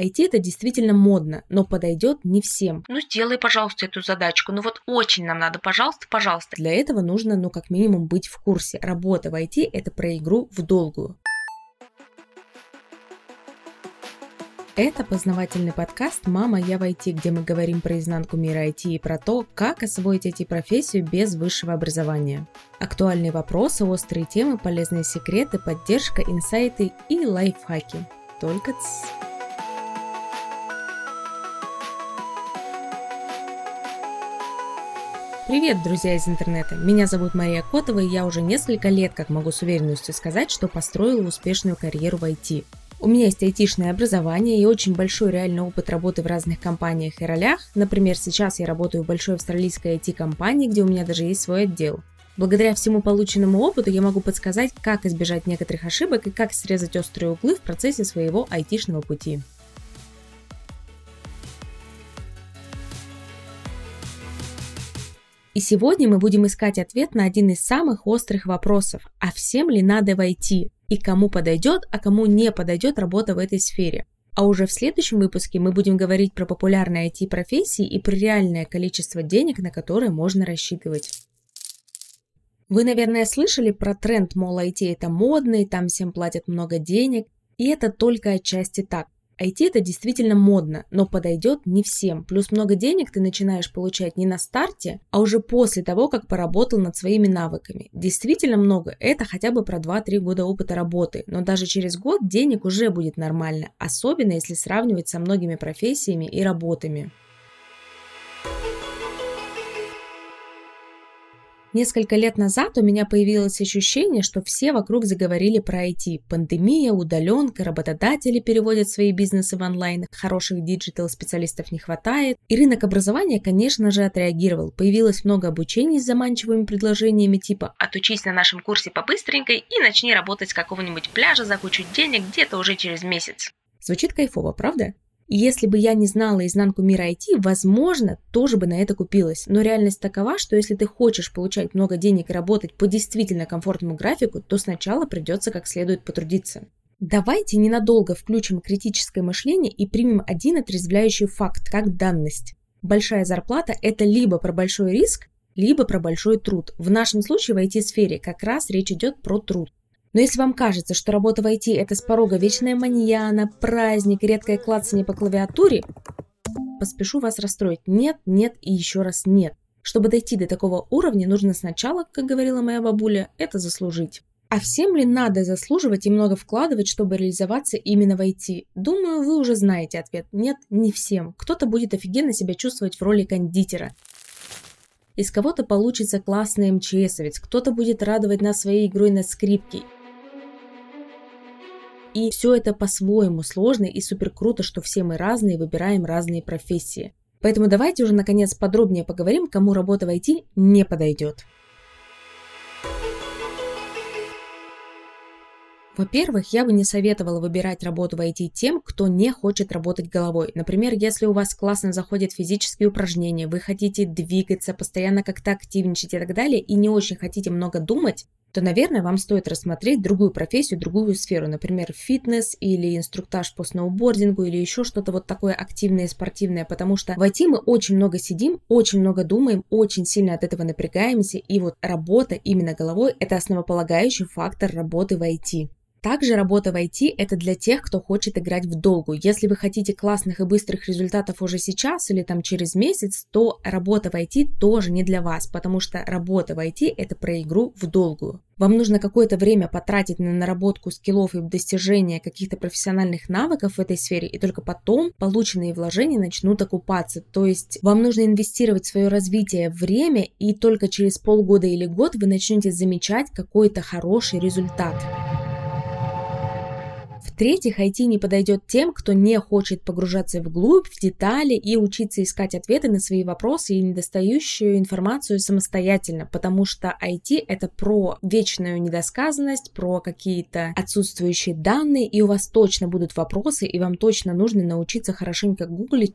IT это действительно модно, но подойдет не всем. Ну сделай, пожалуйста, эту задачку. Ну вот очень нам надо, пожалуйста, пожалуйста. Для этого нужно, ну как минимум, быть в курсе. Работа в IT это про игру в долгую. Это познавательный подкаст «Мама, я в IT», где мы говорим про изнанку мира IT и про то, как освоить IT-профессию без высшего образования. Актуальные вопросы, острые темы, полезные секреты, поддержка, инсайты и лайфхаки. Только ц... Привет, друзья из интернета! Меня зовут Мария Котова, и я уже несколько лет, как могу с уверенностью сказать, что построила успешную карьеру в IT. У меня есть айтишное образование и очень большой реальный опыт работы в разных компаниях и ролях. Например, сейчас я работаю в большой австралийской IT-компании, где у меня даже есть свой отдел. Благодаря всему полученному опыту я могу подсказать, как избежать некоторых ошибок и как срезать острые углы в процессе своего айтишного пути. И сегодня мы будем искать ответ на один из самых острых вопросов. А всем ли надо войти? И кому подойдет, а кому не подойдет работа в этой сфере? А уже в следующем выпуске мы будем говорить про популярные IT-профессии и про реальное количество денег, на которые можно рассчитывать. Вы, наверное, слышали про тренд, мол, IT это модно, и там всем платят много денег. И это только отчасти так. IT это действительно модно, но подойдет не всем. Плюс много денег ты начинаешь получать не на старте, а уже после того, как поработал над своими навыками. Действительно много, это хотя бы про 2-3 года опыта работы, но даже через год денег уже будет нормально, особенно если сравнивать со многими профессиями и работами. Несколько лет назад у меня появилось ощущение, что все вокруг заговорили про IT. Пандемия, удаленка, работодатели переводят свои бизнесы в онлайн, хороших digital-специалистов не хватает. И рынок образования, конечно же, отреагировал. Появилось много обучений с заманчивыми предложениями типа «Отучись на нашем курсе по-быстренькой и начни работать с какого-нибудь пляжа за кучу денег где-то уже через месяц». Звучит кайфово, правда? И если бы я не знала изнанку мира IT, возможно, тоже бы на это купилась. Но реальность такова, что если ты хочешь получать много денег и работать по действительно комфортному графику, то сначала придется как следует потрудиться. Давайте ненадолго включим критическое мышление и примем один отрезвляющий факт, как данность. Большая зарплата – это либо про большой риск, либо про большой труд. В нашем случае в IT-сфере как раз речь идет про труд. Но если вам кажется, что работа в IT – это с порога вечная маньяна, праздник, редкое клацание по клавиатуре, поспешу вас расстроить. Нет, нет и еще раз нет. Чтобы дойти до такого уровня, нужно сначала, как говорила моя бабуля, это заслужить. А всем ли надо заслуживать и много вкладывать, чтобы реализоваться именно в IT? Думаю, вы уже знаете ответ. Нет, не всем. Кто-то будет офигенно себя чувствовать в роли кондитера. Из кого-то получится классный МЧСовец, кто-то будет радовать нас своей игрой на скрипке. И все это по-своему сложно и супер круто, что все мы разные, выбираем разные профессии. Поэтому давайте уже наконец подробнее поговорим, кому работа в IT не подойдет. Во-первых, я бы не советовала выбирать работу в IT тем, кто не хочет работать головой. Например, если у вас классно заходят физические упражнения, вы хотите двигаться, постоянно как-то активничать и так далее, и не очень хотите много думать, то, наверное, вам стоит рассмотреть другую профессию, другую сферу, например, фитнес или инструктаж по сноубордингу или еще что-то вот такое активное, спортивное, потому что в IT мы очень много сидим, очень много думаем, очень сильно от этого напрягаемся, и вот работа именно головой – это основополагающий фактор работы в IT. Также работа в IT – это для тех, кто хочет играть в долгую. Если вы хотите классных и быстрых результатов уже сейчас или там через месяц, то работа в IT тоже не для вас, потому что работа в IT – это про игру в долгую. Вам нужно какое-то время потратить на наработку скиллов и достижение каких-то профессиональных навыков в этой сфере, и только потом полученные вложения начнут окупаться. То есть вам нужно инвестировать в свое развитие время, и только через полгода или год вы начнете замечать какой-то хороший результат. В-третьих, IT не подойдет тем, кто не хочет погружаться вглубь, в детали и учиться искать ответы на свои вопросы и недостающую информацию самостоятельно, потому что IT это про вечную недосказанность, про какие-то отсутствующие данные, и у вас точно будут вопросы, и вам точно нужно научиться хорошенько гуглить.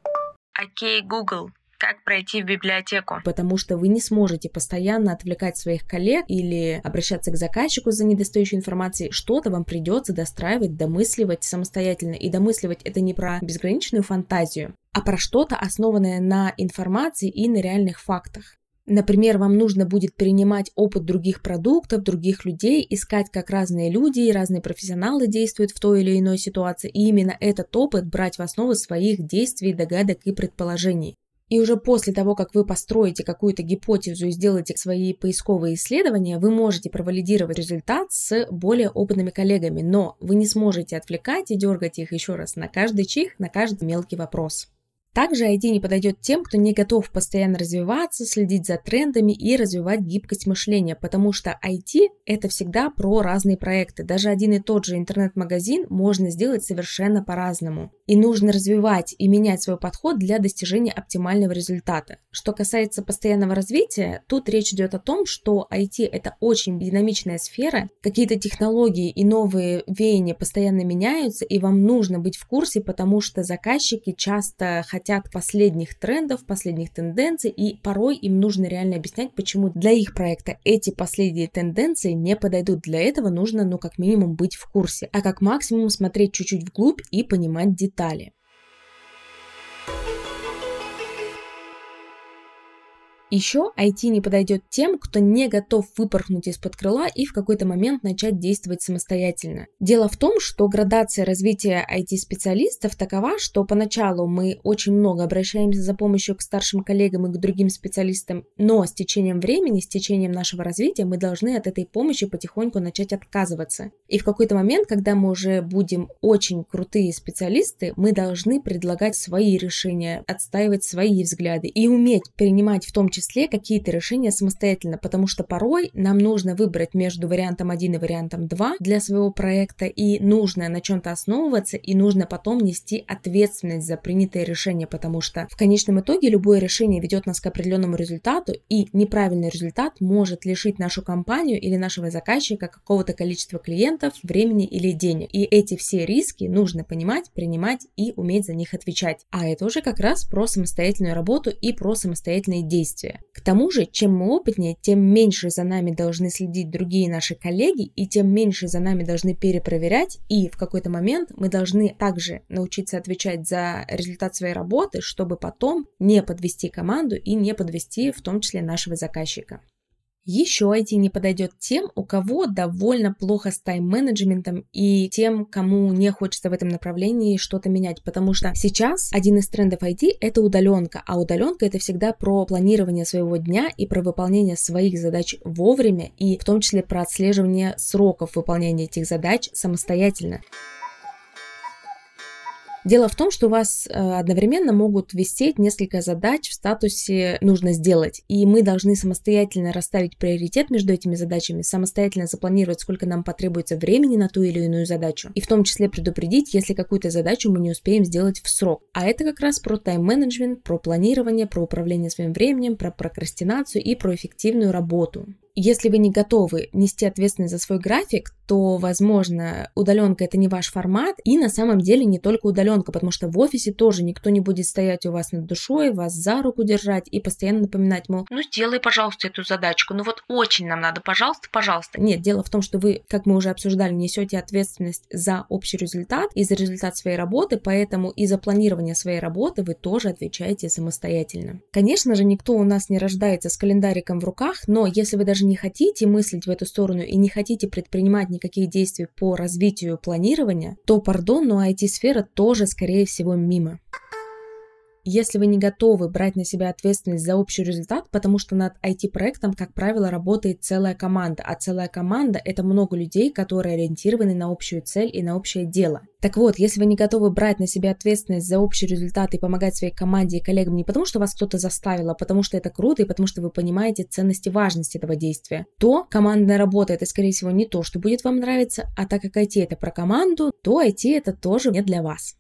Окей, okay, Google, Как пройти в библиотеку? Потому что вы не сможете постоянно отвлекать своих коллег или обращаться к заказчику за недостающей информацией. Что-то вам придется достраивать, домысливать самостоятельно. И домысливать это не про безграничную фантазию, а про что-то, основанное на информации и на реальных фактах. Например, вам нужно будет перенимать опыт других продуктов, других людей, искать, как разные люди и разные профессионалы действуют в той или иной ситуации, и именно этот опыт брать в основу своих действий, догадок и предположений. И уже после того, как вы построите какую-то гипотезу и сделаете свои поисковые исследования, вы можете провалидировать результат с более опытными коллегами, но вы не сможете отвлекать и дергать их еще раз на каждый чих, на каждый мелкий вопрос. Также IT не подойдет тем, кто не готов постоянно развиваться, следить за трендами и развивать гибкость мышления, потому что IT — это всегда про разные проекты. Даже один и тот же интернет-магазин можно сделать совершенно по-разному. И нужно развивать и менять свой подход для достижения оптимального результата. Что касается постоянного развития, тут речь идет о том, что IT — это очень динамичная сфера, какие-то технологии и новые веяния постоянно меняются, и вам нужно быть в курсе, потому что заказчики часто хотят хотят последних трендов, последних тенденций, и порой им нужно реально объяснять, почему для их проекта эти последние тенденции не подойдут. Для этого нужно, ну, как минимум, быть в курсе, а как максимум смотреть чуть-чуть вглубь и понимать детали. Еще IT не подойдет тем, кто не готов выпорхнуть из-под крыла и в какой-то момент начать действовать самостоятельно. Дело в том, что градация развития IT-специалистов такова, что поначалу мы очень много обращаемся за помощью к старшим коллегам и к другим специалистам, но с течением времени, с течением нашего развития мы должны от этой помощи потихоньку начать отказываться. И в какой-то момент, когда мы уже будем очень крутые специалисты, мы должны предлагать свои решения, отстаивать свои взгляды и уметь принимать в том числе числе какие-то решения самостоятельно, потому что порой нам нужно выбрать между вариантом 1 и вариантом 2 для своего проекта, и нужно на чем-то основываться, и нужно потом нести ответственность за принятое решение, потому что в конечном итоге любое решение ведет нас к определенному результату, и неправильный результат может лишить нашу компанию или нашего заказчика какого-то количества клиентов, времени или денег. И эти все риски нужно понимать, принимать и уметь за них отвечать. А это уже как раз про самостоятельную работу и про самостоятельные действия действия. К тому же, чем мы опытнее, тем меньше за нами должны следить другие наши коллеги, и тем меньше за нами должны перепроверять, и в какой-то момент мы должны также научиться отвечать за результат своей работы, чтобы потом не подвести команду и не подвести в том числе нашего заказчика. Еще IT не подойдет тем, у кого довольно плохо с тайм-менеджментом и тем, кому не хочется в этом направлении что-то менять, потому что сейчас один из трендов IT — это удаленка, а удаленка — это всегда про планирование своего дня и про выполнение своих задач вовремя, и в том числе про отслеживание сроков выполнения этих задач самостоятельно. Дело в том, что у вас э, одновременно могут висеть несколько задач в статусе «нужно сделать», и мы должны самостоятельно расставить приоритет между этими задачами, самостоятельно запланировать, сколько нам потребуется времени на ту или иную задачу, и в том числе предупредить, если какую-то задачу мы не успеем сделать в срок. А это как раз про тайм-менеджмент, про планирование, про управление своим временем, про прокрастинацию и про эффективную работу. Если вы не готовы нести ответственность за свой график, то, возможно, удаленка это не ваш формат, и на самом деле не только удаленка, потому что в офисе тоже никто не будет стоять у вас над душой, вас за руку держать и постоянно напоминать, мол, ну сделай, пожалуйста, эту задачку, ну вот очень нам надо, пожалуйста, пожалуйста. Нет, дело в том, что вы, как мы уже обсуждали, несете ответственность за общий результат и за результат своей работы, поэтому и за планирование своей работы вы тоже отвечаете самостоятельно. Конечно же, никто у нас не рождается с календариком в руках, но если вы даже даже не хотите мыслить в эту сторону и не хотите предпринимать никаких действий по развитию планирования, то, пардон, но IT-сфера тоже, скорее всего, мимо. Если вы не готовы брать на себя ответственность за общий результат, потому что над IT-проектом, как правило, работает целая команда, а целая команда — это много людей, которые ориентированы на общую цель и на общее дело. Так вот, если вы не готовы брать на себя ответственность за общий результат и помогать своей команде и коллегам не потому, что вас кто-то заставил, а потому что это круто и потому что вы понимаете ценность и важность этого действия, то командная работа — это, скорее всего, не то, что будет вам нравиться, а так как IT — это про команду, то IT — это тоже не для вас.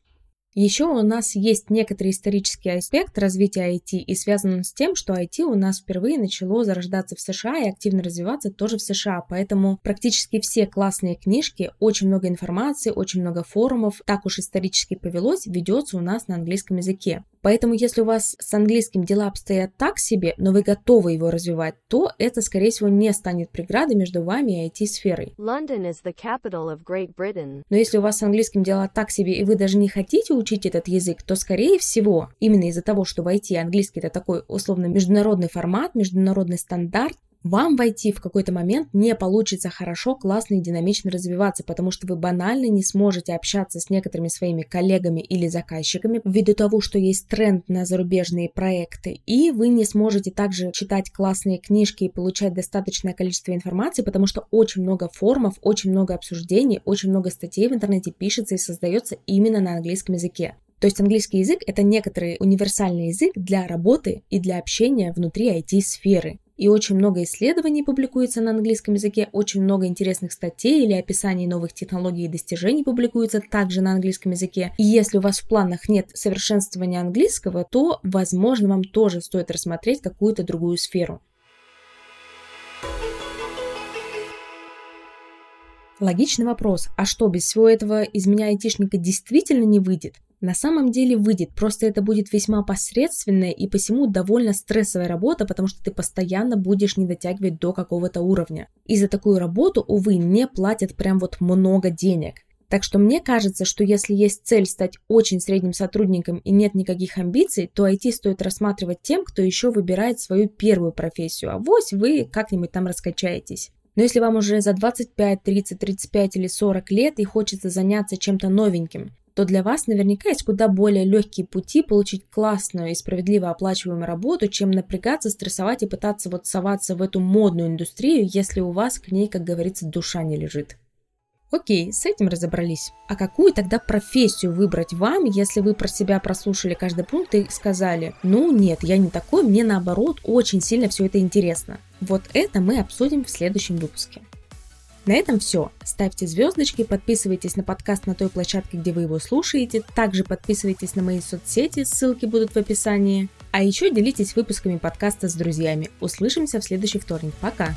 Еще у нас есть некоторый исторический аспект развития IT, и связан он с тем, что IT у нас впервые начало зарождаться в США и активно развиваться тоже в США, поэтому практически все классные книжки, очень много информации, очень много форумов, так уж исторически повелось, ведется у нас на английском языке. Поэтому, если у вас с английским дела обстоят так себе, но вы готовы его развивать, то это, скорее всего, не станет преградой между вами и IT-сферой. Но если у вас с английским дела так себе, и вы даже не хотите учить этот язык, то, скорее всего, именно из-за того, что в IT английский это такой условно международный формат, международный стандарт, вам войти в какой-то момент не получится хорошо, классно и динамично развиваться, потому что вы банально не сможете общаться с некоторыми своими коллегами или заказчиками ввиду того, что есть тренд на зарубежные проекты, и вы не сможете также читать классные книжки и получать достаточное количество информации, потому что очень много форумов, очень много обсуждений, очень много статей в интернете пишется и создается именно на английском языке. То есть английский язык — это некоторый универсальный язык для работы и для общения внутри IT-сферы и очень много исследований публикуется на английском языке, очень много интересных статей или описаний новых технологий и достижений публикуется также на английском языке. И если у вас в планах нет совершенствования английского, то, возможно, вам тоже стоит рассмотреть какую-то другую сферу. Логичный вопрос, а что, без всего этого из меня айтишника действительно не выйдет? На самом деле выйдет, просто это будет весьма посредственная и посему довольно стрессовая работа, потому что ты постоянно будешь не дотягивать до какого-то уровня. И за такую работу, увы, не платят прям вот много денег. Так что мне кажется, что если есть цель стать очень средним сотрудником и нет никаких амбиций, то IT стоит рассматривать тем, кто еще выбирает свою первую профессию, а вось вы как-нибудь там раскачаетесь. Но если вам уже за 25, 30, 35 или 40 лет и хочется заняться чем-то новеньким, то для вас наверняка есть куда более легкие пути получить классную и справедливо оплачиваемую работу, чем напрягаться, стрессовать и пытаться вот соваться в эту модную индустрию, если у вас к ней, как говорится, душа не лежит. Окей, с этим разобрались. А какую тогда профессию выбрать вам, если вы про себя прослушали каждый пункт и сказали, ну нет, я не такой, мне наоборот очень сильно все это интересно. Вот это мы обсудим в следующем выпуске. На этом все. Ставьте звездочки, подписывайтесь на подкаст на той площадке, где вы его слушаете. Также подписывайтесь на мои соцсети, ссылки будут в описании. А еще делитесь выпусками подкаста с друзьями. Услышимся в следующий вторник. Пока!